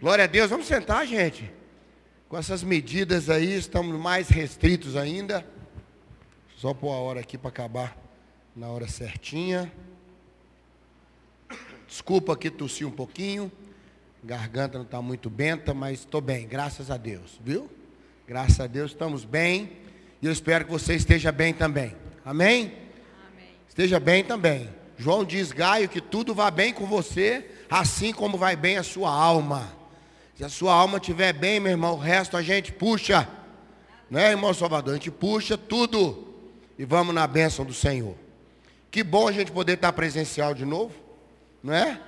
Glória a Deus, vamos sentar, gente. Com essas medidas aí, estamos mais restritos ainda. Só pôr a hora aqui para acabar na hora certinha. Desculpa que tossi um pouquinho. Garganta não está muito benta, mas estou bem, graças a Deus, viu? Graças a Deus estamos bem. E eu espero que você esteja bem também. Amém? Amém. Esteja bem também. João diz, Gaio, que tudo vá bem com você, assim como vai bem a sua alma. Se a sua alma estiver bem, meu irmão, o resto a gente puxa. Né, irmão Salvador? A gente puxa tudo. E vamos na bênção do Senhor. Que bom a gente poder estar presencial de novo não é?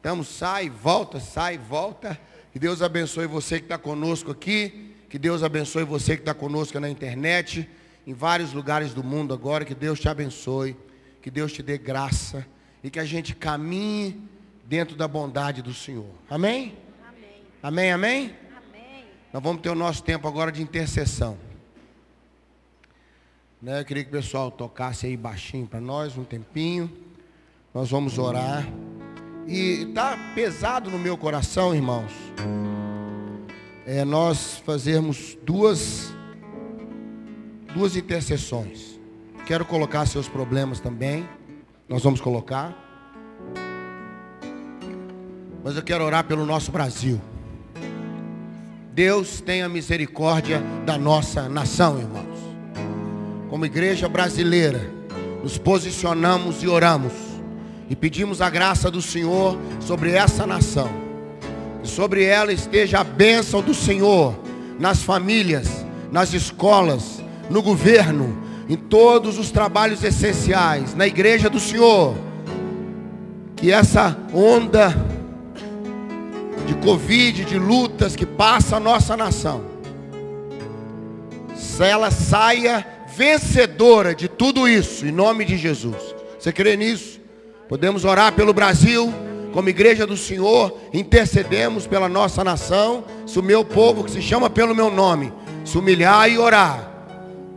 Então sai, volta, sai, volta. Que Deus abençoe você que está conosco aqui. Que Deus abençoe você que está conosco na internet, em vários lugares do mundo agora. Que Deus te abençoe. Que Deus te dê graça. E que a gente caminhe dentro da bondade do Senhor. Amém? Amém, amém? Amém. amém. Nós vamos ter o nosso tempo agora de intercessão. Né? Eu queria que o pessoal tocasse aí baixinho para nós um tempinho. Nós vamos orar. E está pesado no meu coração, irmãos, é nós fazermos duas, duas intercessões. Quero colocar seus problemas também. Nós vamos colocar. Mas eu quero orar pelo nosso Brasil. Deus tenha misericórdia da nossa nação, irmãos. Como igreja brasileira, nos posicionamos e oramos e pedimos a graça do Senhor sobre essa nação. Que sobre ela esteja a bênção do Senhor nas famílias, nas escolas, no governo, em todos os trabalhos essenciais, na igreja do Senhor. Que essa onda de Covid, de lutas que passa a nossa nação, se ela saia vencedora de tudo isso, em nome de Jesus. Você crê nisso? Podemos orar pelo Brasil, como igreja do Senhor, intercedemos pela nossa nação. Se o meu povo, que se chama pelo meu nome, se humilhar e orar,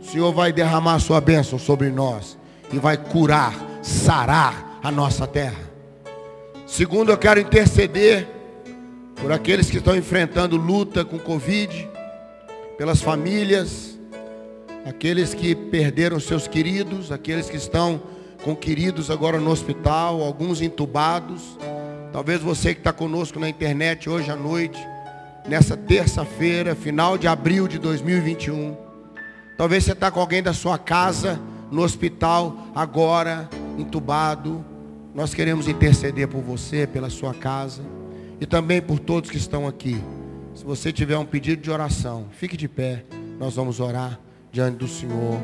o Senhor vai derramar sua bênção sobre nós e vai curar, sarar a nossa terra. Segundo, eu quero interceder por aqueles que estão enfrentando luta com Covid, pelas famílias, aqueles que perderam seus queridos, aqueles que estão com queridos agora no hospital, alguns entubados. Talvez você que está conosco na internet hoje à noite, nessa terça-feira, final de abril de 2021. Talvez você está com alguém da sua casa no hospital agora, entubado. Nós queremos interceder por você, pela sua casa e também por todos que estão aqui. Se você tiver um pedido de oração, fique de pé. Nós vamos orar diante do Senhor.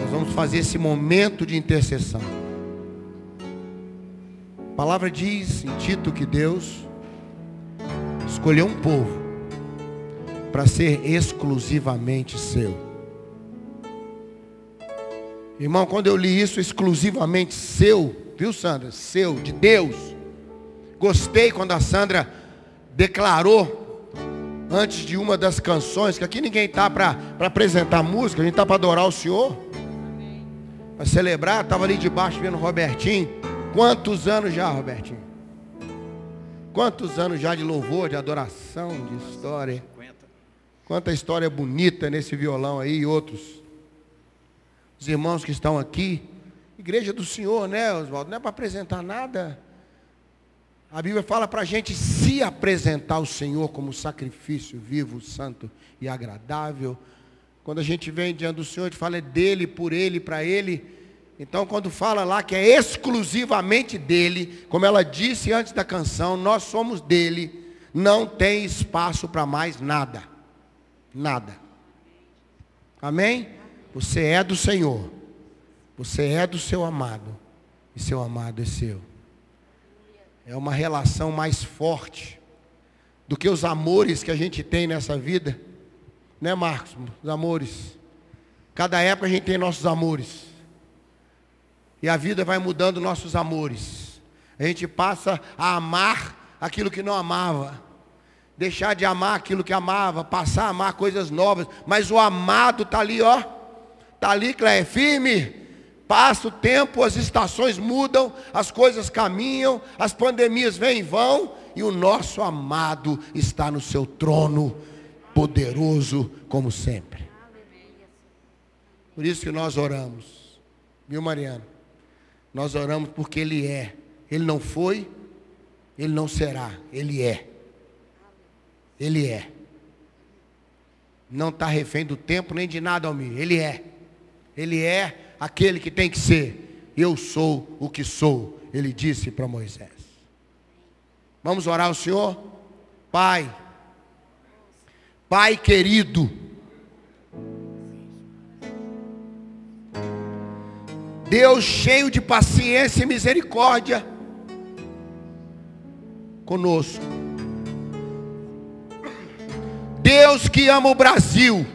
Nós vamos fazer esse momento de intercessão. A palavra diz em Tito que Deus escolheu um povo para ser exclusivamente seu. Irmão, quando eu li isso exclusivamente seu, viu Sandra? Seu, de Deus. Gostei quando a Sandra declarou antes de uma das canções, que aqui ninguém está para apresentar música, a gente está para adorar o Senhor para celebrar, estava ali debaixo vendo o Robertinho. Quantos anos já, Robertinho? Quantos anos já de louvor, de adoração, de história? 50. Quanta história bonita nesse violão aí e outros. Os irmãos que estão aqui. Igreja do Senhor, né, Oswaldo? Não é para apresentar nada. A Bíblia fala para a gente se apresentar ao Senhor como sacrifício vivo, santo e agradável quando a gente vem diante do Senhor, a gente fala é dele, por ele, para ele. Então, quando fala lá que é exclusivamente dele, como ela disse antes da canção, nós somos dele, não tem espaço para mais nada. Nada. Amém? Você é do Senhor. Você é do seu amado. E seu amado é seu. É uma relação mais forte do que os amores que a gente tem nessa vida. Né, Marcos? Os amores. Cada época a gente tem nossos amores. E a vida vai mudando nossos amores. A gente passa a amar aquilo que não amava. Deixar de amar aquilo que amava, passar a amar coisas novas. Mas o amado está ali, ó. Está ali, Cléia, firme. Passa o tempo, as estações mudam, as coisas caminham, as pandemias vêm e vão, e o nosso amado está no seu trono, poderoso como sempre. Por isso que nós oramos, viu, Mariana? Nós oramos porque Ele é. Ele não foi, Ele não será, Ele é. Ele é. Não está refém do tempo nem de nada, Almir. Ele é. Ele é aquele que tem que ser. Eu sou o que sou. Ele disse para Moisés. Vamos orar ao Senhor? Pai. Pai querido. Deus cheio de paciência e misericórdia conosco. Deus que ama o Brasil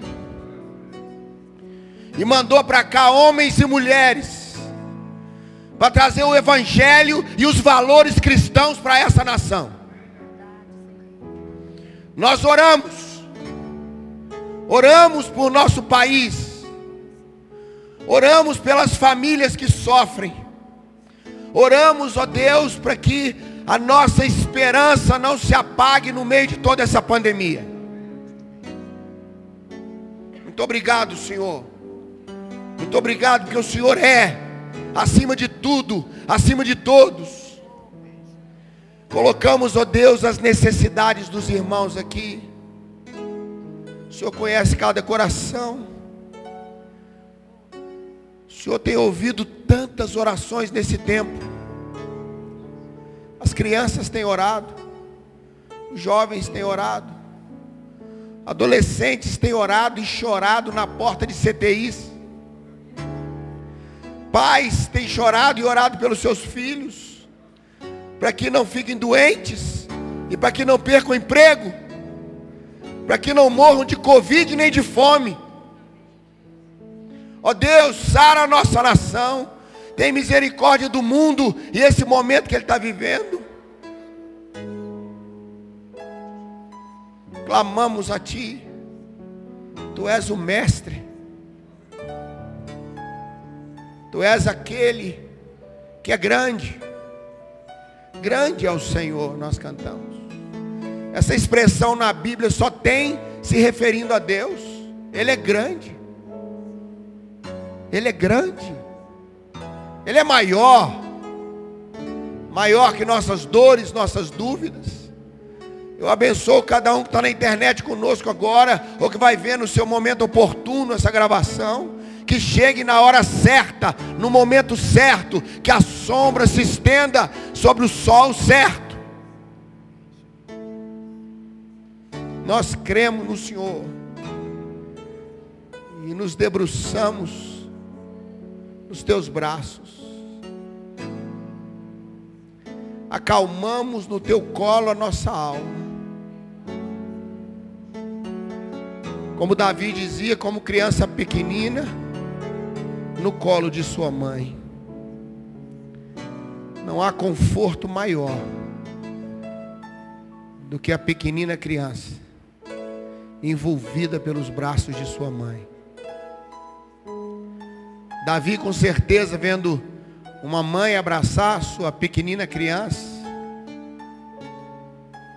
e mandou para cá homens e mulheres para trazer o evangelho e os valores cristãos para essa nação. Nós oramos, oramos por nosso país, oramos pelas famílias que sofrem, oramos, ó Deus, para que a nossa esperança não se apague no meio de toda essa pandemia. Muito obrigado, Senhor. Muito obrigado, porque o Senhor é, acima de tudo, acima de todos. Colocamos, ó Deus, as necessidades dos irmãos aqui. O Senhor conhece cada coração. O Senhor tem ouvido tantas orações nesse tempo. As crianças têm orado, os jovens têm orado. Adolescentes têm orado e chorado na porta de CTIs. Pais têm chorado e orado pelos seus filhos, para que não fiquem doentes e para que não percam emprego, para que não morram de Covid nem de fome. Ó Deus, sara a nossa nação, tem misericórdia do mundo e esse momento que ele está vivendo. clamamos a Ti. Tu és o Mestre. Tu és aquele que é grande. Grande é o Senhor, nós cantamos. Essa expressão na Bíblia só tem se referindo a Deus. Ele é grande. Ele é grande. Ele é maior. Maior que nossas dores, nossas dúvidas. Eu abençoo cada um que está na internet conosco agora, ou que vai ver no seu momento oportuno essa gravação. Que chegue na hora certa, no momento certo, que a sombra se estenda sobre o sol certo. Nós cremos no Senhor e nos debruçamos nos teus braços. Acalmamos no teu colo a nossa alma. Como Davi dizia, como criança pequenina, no colo de sua mãe. Não há conforto maior do que a pequenina criança envolvida pelos braços de sua mãe. Davi, com certeza, vendo uma mãe abraçar sua pequenina criança,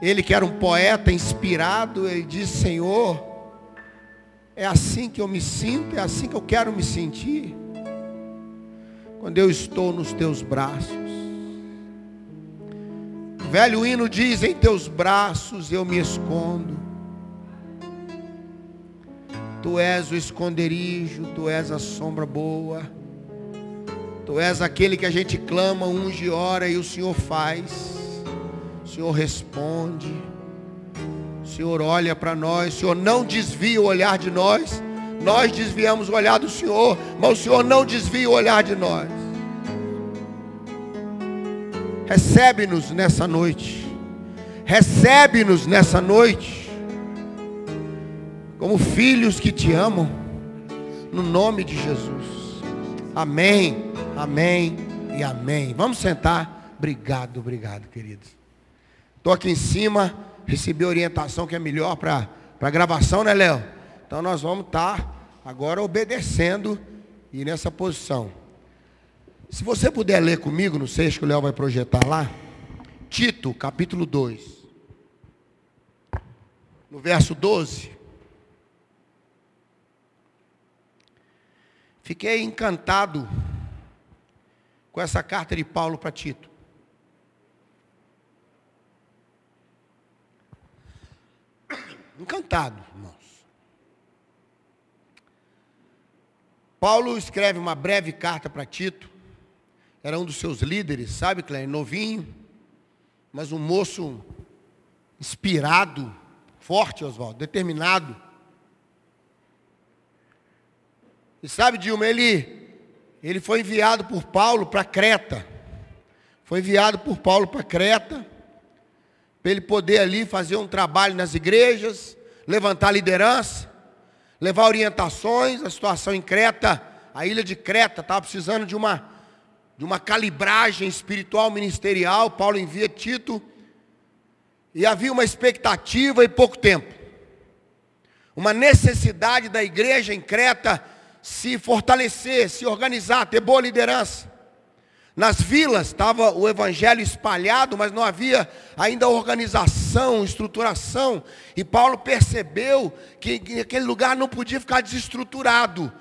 ele que era um poeta inspirado, ele disse: Senhor, é assim que eu me sinto, é assim que eu quero me sentir. Quando eu estou nos teus braços. O velho hino diz: Em teus braços eu me escondo. Tu és o esconderijo, tu és a sombra boa. Tu és aquele que a gente clama, unge ora e o Senhor faz. O Senhor responde. Senhor olha para nós, o Senhor não desvia o olhar de nós. Nós desviamos o olhar do Senhor, mas o Senhor não desvia o olhar de nós. Recebe-nos nessa noite. Recebe-nos nessa noite. Como filhos que te amam. No nome de Jesus. Amém. Amém e amém. Vamos sentar. Obrigado, obrigado, queridos. Estou aqui em cima recebi orientação que é melhor para a gravação, né, Léo? Então nós vamos estar tá agora obedecendo e nessa posição. Se você puder ler comigo, não sei, que o Léo vai projetar lá. Tito, capítulo 2. No verso 12. Fiquei encantado com essa carta de Paulo para Tito. Encantado, irmãos. Paulo escreve uma breve carta para Tito. Era um dos seus líderes, sabe, Cléber? Novinho, mas um moço inspirado, forte, Oswaldo, determinado. E sabe, Dilma, ele, ele foi enviado por Paulo para Creta. Foi enviado por Paulo para Creta, para ele poder ali fazer um trabalho nas igrejas, levantar liderança, levar orientações. A situação em Creta, a ilha de Creta, estava precisando de uma, de uma calibragem espiritual ministerial. Paulo envia Tito. E havia uma expectativa e pouco tempo. Uma necessidade da igreja em Creta se fortalecer, se organizar, ter boa liderança. Nas vilas estava o evangelho espalhado, mas não havia ainda organização, estruturação. E Paulo percebeu que, que aquele lugar não podia ficar desestruturado.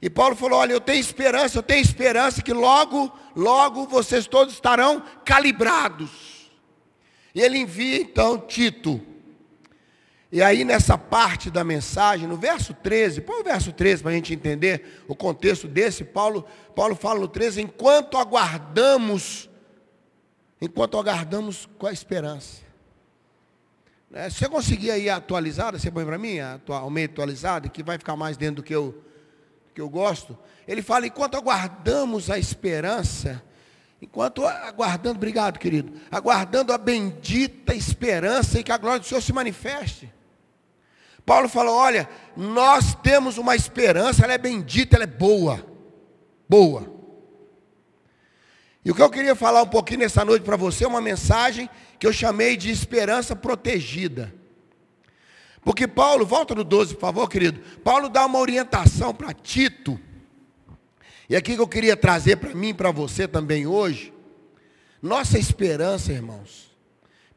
E Paulo falou: Olha, eu tenho esperança, eu tenho esperança que logo, logo vocês todos estarão calibrados. E ele envia então Tito e aí nessa parte da mensagem, no verso 13, põe o verso 13 para a gente entender o contexto desse, Paulo, Paulo fala no 13, enquanto aguardamos, enquanto aguardamos com a esperança. É, se você conseguir aí a atualizada, você põe para mim, a meio atualizada, que vai ficar mais dentro do que eu, que eu gosto. Ele fala, enquanto aguardamos a esperança, enquanto aguardando, obrigado querido, aguardando a bendita esperança em que a glória do Senhor se manifeste. Paulo falou: olha, nós temos uma esperança, ela é bendita, ela é boa. Boa. E o que eu queria falar um pouquinho nessa noite para você é uma mensagem que eu chamei de esperança protegida. Porque Paulo, volta no 12, por favor, querido. Paulo dá uma orientação para Tito. E aqui que eu queria trazer para mim e para você também hoje. Nossa esperança, irmãos,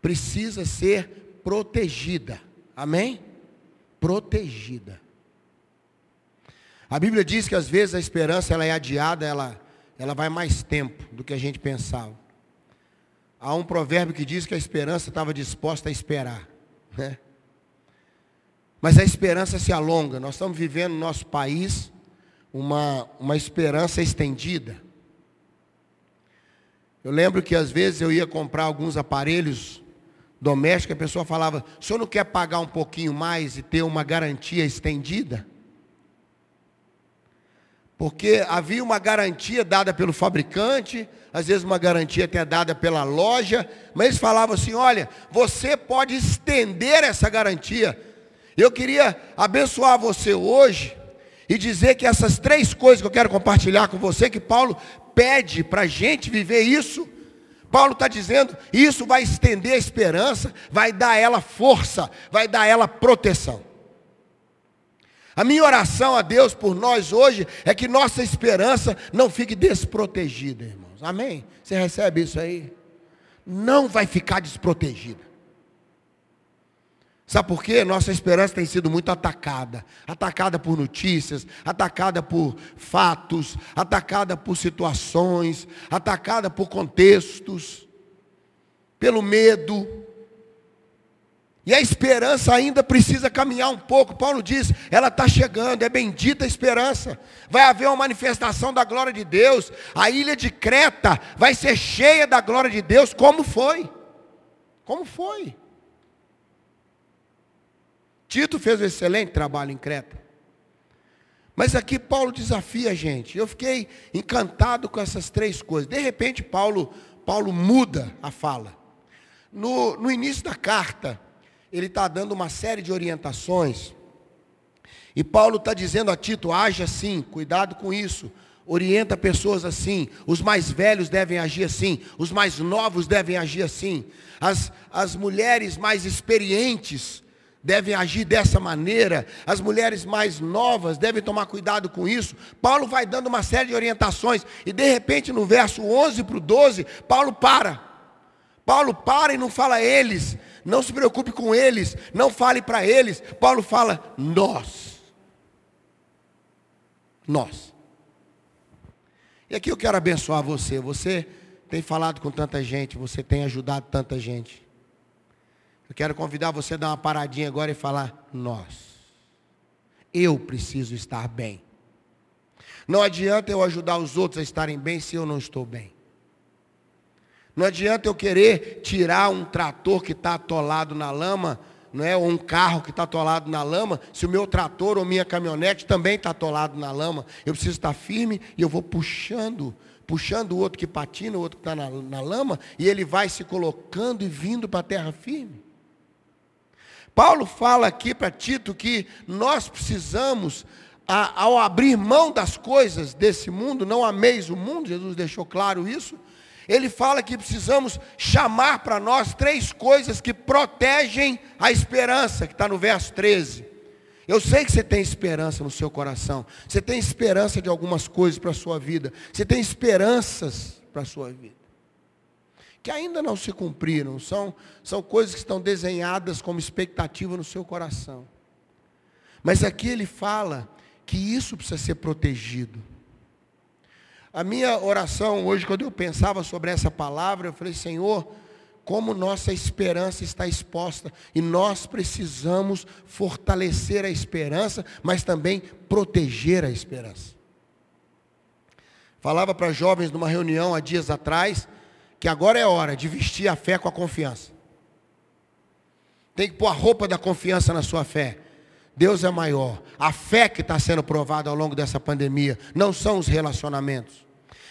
precisa ser protegida. Amém? Protegida. A Bíblia diz que às vezes a esperança ela é adiada, ela, ela vai mais tempo do que a gente pensava. Há um provérbio que diz que a esperança estava disposta a esperar. Né? Mas a esperança se alonga. Nós estamos vivendo no nosso país uma, uma esperança estendida. Eu lembro que às vezes eu ia comprar alguns aparelhos doméstica, a pessoa falava: o senhor não quer pagar um pouquinho mais e ter uma garantia estendida? Porque havia uma garantia dada pelo fabricante, às vezes uma garantia até dada pela loja, mas eles falavam assim: olha, você pode estender essa garantia. Eu queria abençoar você hoje e dizer que essas três coisas que eu quero compartilhar com você, que Paulo pede para a gente viver isso, Paulo está dizendo, isso vai estender a esperança, vai dar a ela força, vai dar a ela proteção. A minha oração a Deus por nós hoje é que nossa esperança não fique desprotegida, irmãos. Amém? Você recebe isso aí? Não vai ficar desprotegida. Sabe por quê? Nossa esperança tem sido muito atacada. Atacada por notícias, atacada por fatos, atacada por situações, atacada por contextos, pelo medo. E a esperança ainda precisa caminhar um pouco. Paulo diz, ela está chegando, é bendita a esperança. Vai haver uma manifestação da glória de Deus. A ilha de Creta vai ser cheia da glória de Deus, como foi? Como foi? Tito fez um excelente trabalho em Creta. Mas aqui Paulo desafia a gente. Eu fiquei encantado com essas três coisas. De repente, Paulo, Paulo muda a fala. No, no início da carta, ele está dando uma série de orientações. E Paulo está dizendo a Tito: age assim, cuidado com isso. Orienta pessoas assim. Os mais velhos devem agir assim. Os mais novos devem agir assim. As, as mulheres mais experientes devem agir dessa maneira, as mulheres mais novas devem tomar cuidado com isso. Paulo vai dando uma série de orientações, e de repente no verso 11 para o 12, Paulo para. Paulo para e não fala eles, não se preocupe com eles, não fale para eles. Paulo fala nós. Nós. E aqui eu quero abençoar você. Você tem falado com tanta gente, você tem ajudado tanta gente. Eu quero convidar você a dar uma paradinha agora e falar nós. Eu preciso estar bem. Não adianta eu ajudar os outros a estarem bem se eu não estou bem. Não adianta eu querer tirar um trator que está atolado na lama, não é? ou um carro que está atolado na lama, se o meu trator ou minha caminhonete também está atolado na lama. Eu preciso estar firme e eu vou puxando, puxando o outro que patina, o outro que está na, na lama, e ele vai se colocando e vindo para a terra firme. Paulo fala aqui para Tito que nós precisamos, ao abrir mão das coisas desse mundo, não ameis o mundo, Jesus deixou claro isso, ele fala que precisamos chamar para nós três coisas que protegem a esperança, que está no verso 13. Eu sei que você tem esperança no seu coração. Você tem esperança de algumas coisas para a sua vida. Você tem esperanças para a sua vida. Que ainda não se cumpriram. São, são coisas que estão desenhadas como expectativa no seu coração. Mas aqui ele fala que isso precisa ser protegido. A minha oração hoje, quando eu pensava sobre essa palavra, eu falei, Senhor, como nossa esperança está exposta e nós precisamos fortalecer a esperança, mas também proteger a esperança. Falava para jovens numa reunião há dias atrás que agora é hora de vestir a fé com a confiança. Tem que pôr a roupa da confiança na sua fé. Deus é maior. A fé que está sendo provada ao longo dessa pandemia não são os relacionamentos.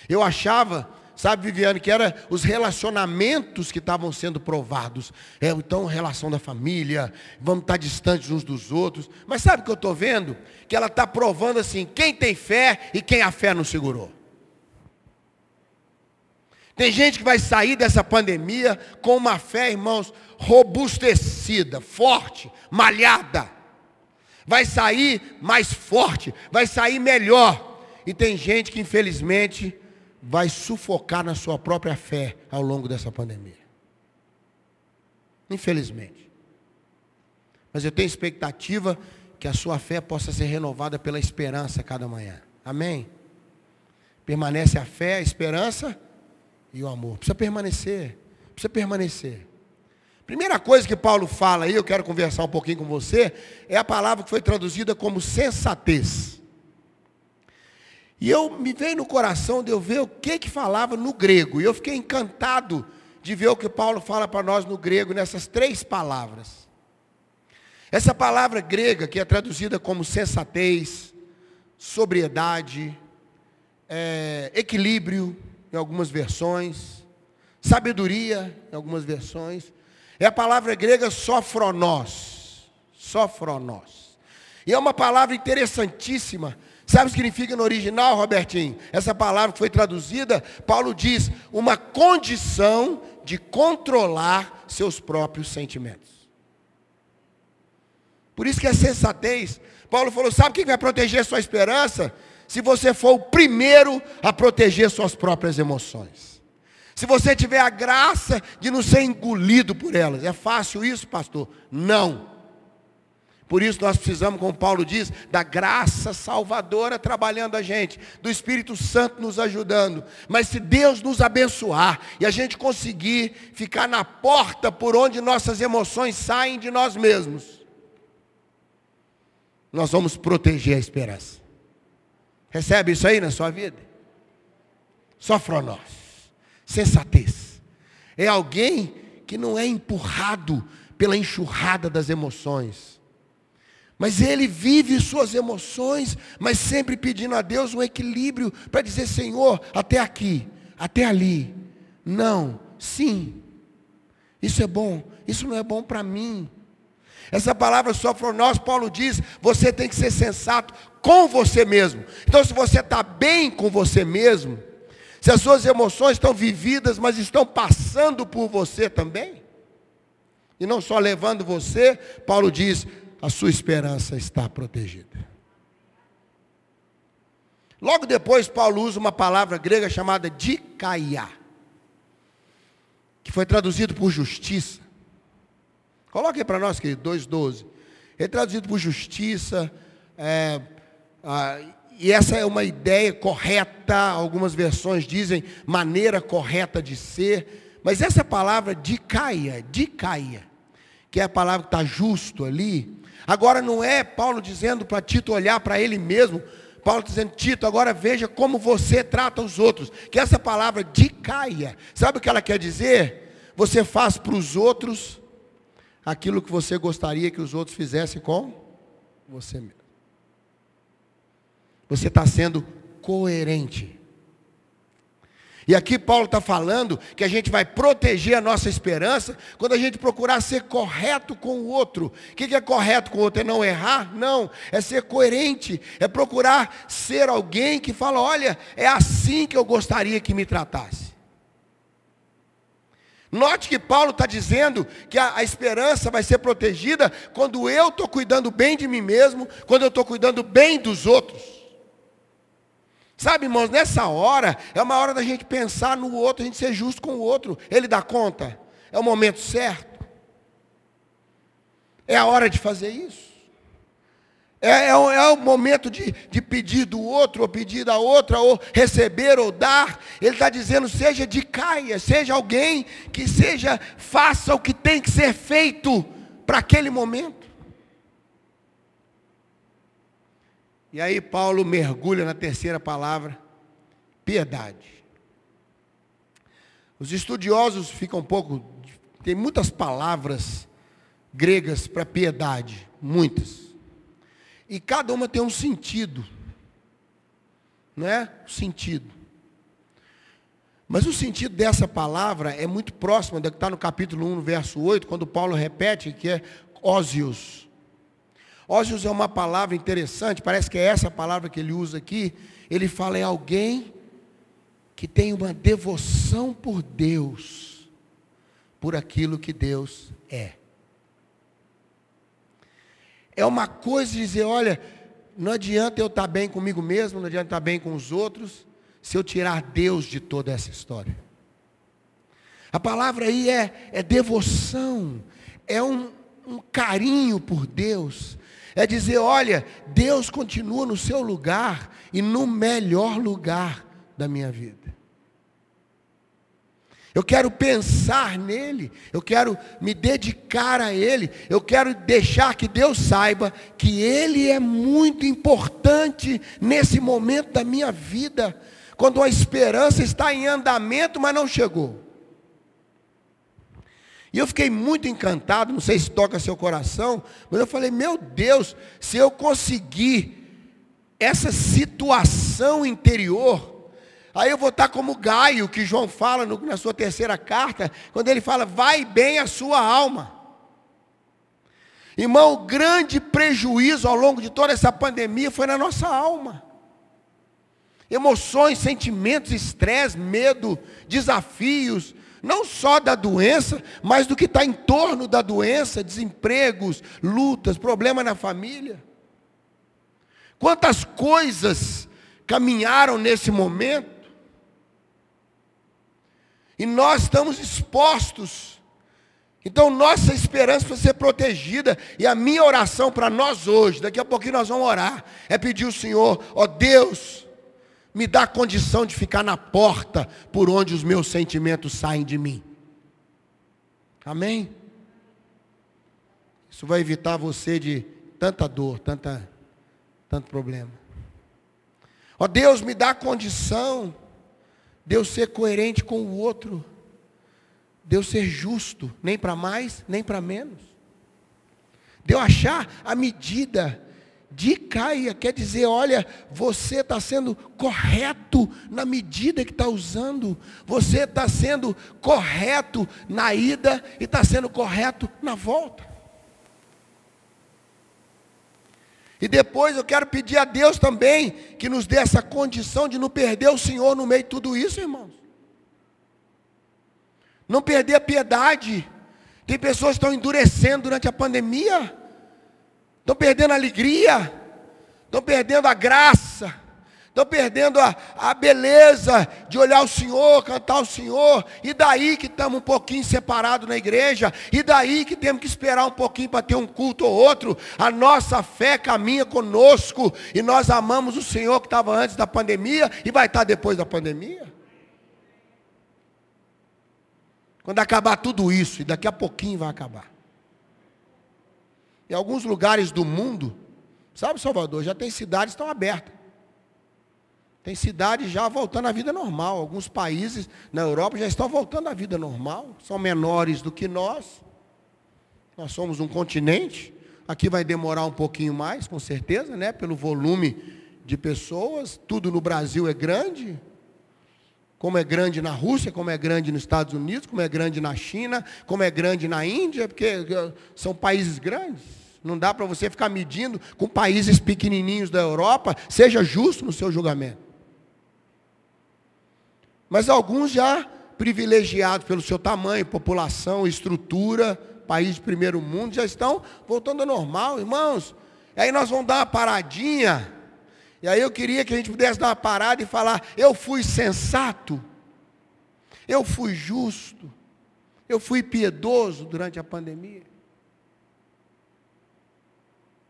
Eu achava, sabe, Viviane, que era os relacionamentos que estavam sendo provados. É, então, relação da família, vamos estar distantes uns dos outros. Mas sabe o que eu estou vendo? Que ela está provando assim, quem tem fé e quem a fé não segurou. Tem gente que vai sair dessa pandemia com uma fé, irmãos, robustecida, forte, malhada vai sair mais forte, vai sair melhor. E tem gente que, infelizmente, vai sufocar na sua própria fé ao longo dessa pandemia. Infelizmente. Mas eu tenho expectativa que a sua fé possa ser renovada pela esperança cada manhã. Amém? Permanece a fé, a esperança e o amor. Precisa permanecer. Precisa permanecer. Primeira coisa que Paulo fala aí, eu quero conversar um pouquinho com você, é a palavra que foi traduzida como sensatez. E eu me veio no coração de eu ver o que que falava no grego. E eu fiquei encantado de ver o que Paulo fala para nós no grego nessas três palavras. Essa palavra grega que é traduzida como sensatez, sobriedade, é, equilíbrio em algumas versões, sabedoria em algumas versões, é a palavra grega sofronós. Sofronós. E é uma palavra interessantíssima. Sabe o que significa no original, Robertinho? Essa palavra que foi traduzida, Paulo diz, uma condição de controlar seus próprios sentimentos. Por isso que é sensatez. Paulo falou: sabe o que vai proteger sua esperança? Se você for o primeiro a proteger suas próprias emoções. Se você tiver a graça de não ser engolido por elas. É fácil isso, pastor? Não. Por isso nós precisamos, como Paulo diz, da graça salvadora trabalhando a gente, do Espírito Santo nos ajudando. Mas se Deus nos abençoar e a gente conseguir ficar na porta por onde nossas emoções saem de nós mesmos, nós vamos proteger a esperança. Recebe isso aí na sua vida? Sofronós sensatez. É alguém que não é empurrado pela enxurrada das emoções. Mas ele vive suas emoções, mas sempre pedindo a Deus um equilíbrio para dizer, Senhor, até aqui, até ali. Não, sim. Isso é bom, isso não é bom para mim. Essa palavra só para nós, Paulo diz, você tem que ser sensato com você mesmo. Então, se você está bem com você mesmo, se as suas emoções estão vividas, mas estão passando por você também, e não só levando você, Paulo diz: a sua esperança está protegida. Logo depois, Paulo usa uma palavra grega chamada dikaiá. que foi traduzido por justiça. Coloque aí para nós, querido, 2,12. Ele é traduzido por justiça, é, ah, e essa é uma ideia correta, algumas versões dizem maneira correta de ser, mas essa palavra de caia, de caia, que é a palavra que está justo ali, agora não é Paulo dizendo para Tito olhar para ele mesmo, Paulo dizendo, Tito, agora veja como você trata os outros. Que essa palavra de caia, sabe o que ela quer dizer? Você faz para os outros aquilo que você gostaria que os outros fizessem com você mesmo. Você está sendo coerente. E aqui Paulo está falando que a gente vai proteger a nossa esperança quando a gente procurar ser correto com o outro. O que é correto com o outro? É não errar? Não. É ser coerente. É procurar ser alguém que fala: olha, é assim que eu gostaria que me tratasse. Note que Paulo está dizendo que a, a, esperança vai ser protegida quando eu estou cuidando bem de mim mesmo, quando eu estou cuidando bem dos outros. Sabe, irmãos, nessa hora, é uma hora da gente pensar no outro, a gente ser justo com o outro. Ele dá conta? É o momento certo? É a hora de fazer isso? É, é, o, é momento de, de pedir do outro, ou pedir da outra, ou receber ou dar. Ele está dizendo, seja de caia, seja alguém que seja, faça o que tem que ser feito para aquele momento. E aí Paulo mergulha na terceira palavra, piedade. Os estudiosos ficam um pouco. Tem muitas palavras gregas para piedade, muitas. E cada uma tem um sentido. Não é? Sentido. Mas o sentido dessa palavra é muito próximo da que está no capítulo 1, verso 8, quando Paulo repete que é ósios. Ósios é uma palavra interessante, parece que é essa palavra que ele usa aqui. Ele fala em alguém que tem uma devoção por Deus, por aquilo que Deus é. É uma coisa dizer, olha, não adianta eu estar bem comigo mesmo, não adianta estar bem com os outros, se eu tirar Deus de toda essa história. A palavra aí é, é devoção, é um, um carinho por Deus, é dizer: olha, Deus continua no seu lugar e no melhor lugar da minha vida. Eu quero pensar nele, eu quero me dedicar a ele, eu quero deixar que Deus saiba que ele é muito importante nesse momento da minha vida, quando a esperança está em andamento, mas não chegou. E eu fiquei muito encantado, não sei se toca seu coração, mas eu falei, meu Deus, se eu conseguir essa situação interior, aí eu vou estar como Gaio, que João fala no, na sua terceira carta, quando ele fala, vai bem a sua alma. Irmão, o grande prejuízo ao longo de toda essa pandemia foi na nossa alma. Emoções, sentimentos, estresse, medo, desafios, não só da doença, mas do que está em torno da doença, desempregos, lutas, problema na família. Quantas coisas caminharam nesse momento, e nós estamos expostos. Então, nossa esperança para ser protegida, e a minha oração para nós hoje, daqui a pouquinho nós vamos orar, é pedir ao Senhor, ó Deus, me dá condição de ficar na porta por onde os meus sentimentos saem de mim. Amém? Isso vai evitar você de tanta dor, tanta, tanto problema. Ó Deus, me dá condição de eu ser coerente com o outro, de eu ser justo, nem para mais, nem para menos, de eu achar a medida de caia quer dizer, olha, você está sendo correto na medida que está usando, você está sendo correto na ida e está sendo correto na volta. E depois eu quero pedir a Deus também que nos dê essa condição de não perder o Senhor no meio de tudo isso, irmãos. Não perder a piedade. Tem pessoas que estão endurecendo durante a pandemia estão perdendo a alegria, estão perdendo a graça, estão perdendo a, a beleza de olhar o Senhor, cantar o Senhor. E daí que estamos um pouquinho separados na igreja. E daí que temos que esperar um pouquinho para ter um culto ou outro. A nossa fé caminha conosco. E nós amamos o Senhor que estava antes da pandemia e vai estar depois da pandemia. Quando acabar tudo isso, e daqui a pouquinho vai acabar. Em alguns lugares do mundo, sabe, Salvador, já tem cidades que estão abertas. Tem cidades já voltando à vida normal. Alguns países na Europa já estão voltando à vida normal. São menores do que nós. Nós somos um continente. Aqui vai demorar um pouquinho mais, com certeza, né? Pelo volume de pessoas. Tudo no Brasil é grande. Como é grande na Rússia, como é grande nos Estados Unidos, como é grande na China, como é grande na Índia, porque eh, são países grandes. Não dá para você ficar medindo com países pequenininhos da Europa. Seja justo no seu julgamento. Mas alguns já privilegiados pelo seu tamanho, população, estrutura, país de primeiro mundo, já estão voltando ao normal, irmãos. E aí nós vamos dar uma paradinha. E aí eu queria que a gente pudesse dar uma parada e falar: eu fui sensato, eu fui justo, eu fui piedoso durante a pandemia.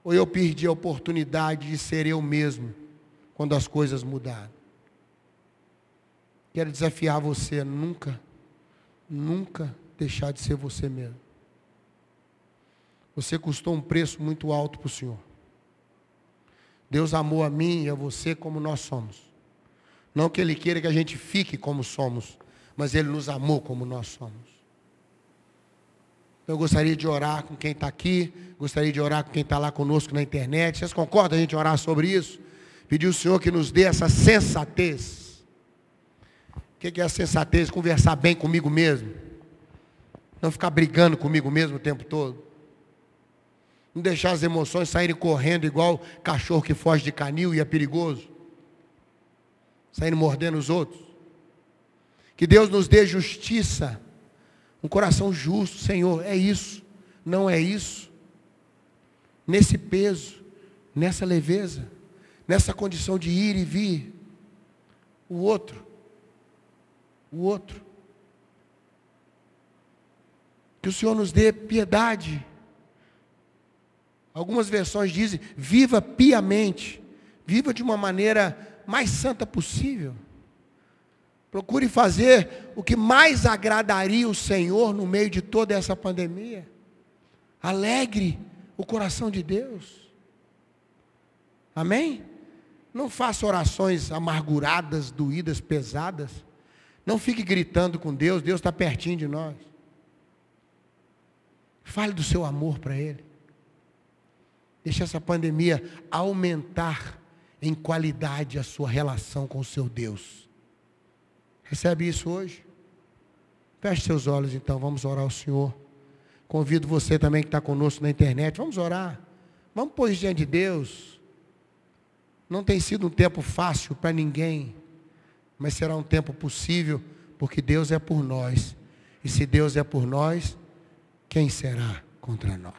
Ou eu perdi a oportunidade de ser eu mesmo quando as coisas mudaram. Quero desafiar você a nunca, nunca deixar de ser você mesmo. Você custou um preço muito alto para o Senhor. Deus amou a mim e a você como nós somos. Não que Ele queira que a gente fique como somos, mas Ele nos amou como nós somos. Eu gostaria de orar com quem está aqui, gostaria de orar com quem está lá conosco na internet. Vocês concordam a gente orar sobre isso? Pedir ao Senhor que nos dê essa sensatez o que é a sensatez? Conversar bem comigo mesmo. Não ficar brigando comigo mesmo o tempo todo. Não deixar as emoções saírem correndo igual cachorro que foge de canil e é perigoso. Saindo mordendo os outros. Que Deus nos dê justiça. Um coração justo, Senhor, é isso. Não é isso. Nesse peso, nessa leveza, nessa condição de ir e vir. O outro o outro. Que o Senhor nos dê piedade. Algumas versões dizem: viva piamente, viva de uma maneira mais santa possível. Procure fazer o que mais agradaria o Senhor no meio de toda essa pandemia. Alegre o coração de Deus. Amém? Não faça orações amarguradas, doídas, pesadas. Não fique gritando com Deus, Deus está pertinho de nós. Fale do seu amor para Ele. Deixe essa pandemia aumentar em qualidade a sua relação com o seu Deus. Recebe isso hoje? Feche seus olhos então, vamos orar ao Senhor. Convido você também que está conosco na internet, vamos orar. Vamos pôr diante de Deus. Não tem sido um tempo fácil para ninguém mas será um tempo possível, porque Deus é por nós. E se Deus é por nós, quem será contra nós?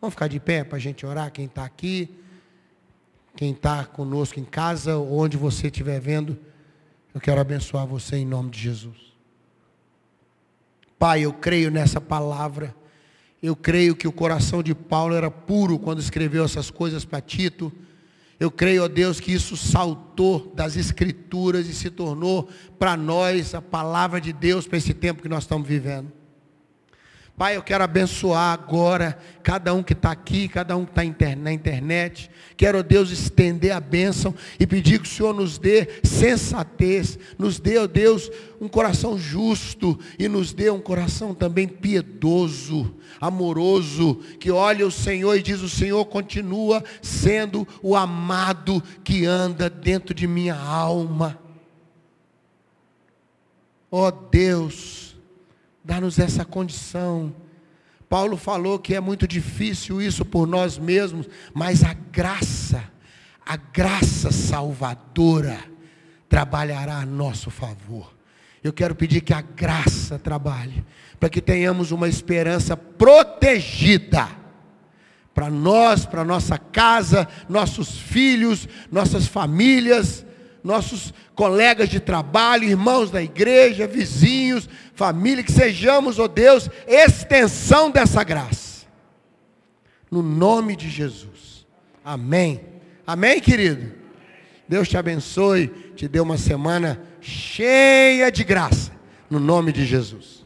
Vamos ficar de pé para a gente orar, quem está aqui, quem está conosco em casa, onde você estiver vendo, eu quero abençoar você em nome de Jesus. Pai, eu creio nessa palavra. Eu creio que o coração de Paulo era puro quando escreveu essas coisas para Tito. Eu creio, ó Deus, que isso saltou das Escrituras e se tornou para nós a palavra de Deus para esse tempo que nós estamos vivendo. Pai, eu quero abençoar agora cada um que está aqui, cada um que está na internet. Quero, Deus, estender a bênção e pedir que o Senhor nos dê sensatez, nos dê, ó Deus, um coração justo e nos dê um coração também piedoso, amoroso, que olha o Senhor e diz: O Senhor continua sendo o amado que anda dentro de minha alma. Ó Deus, Dá-nos essa condição. Paulo falou que é muito difícil isso por nós mesmos, mas a graça, a graça salvadora, trabalhará a nosso favor. Eu quero pedir que a graça trabalhe, para que tenhamos uma esperança protegida para nós, para nossa casa, nossos filhos, nossas famílias, nossos colegas de trabalho, irmãos da igreja, vizinhos, família, que sejamos, ó oh Deus, extensão dessa graça. No nome de Jesus. Amém. Amém, querido? Deus te abençoe, te dê uma semana cheia de graça. No nome de Jesus.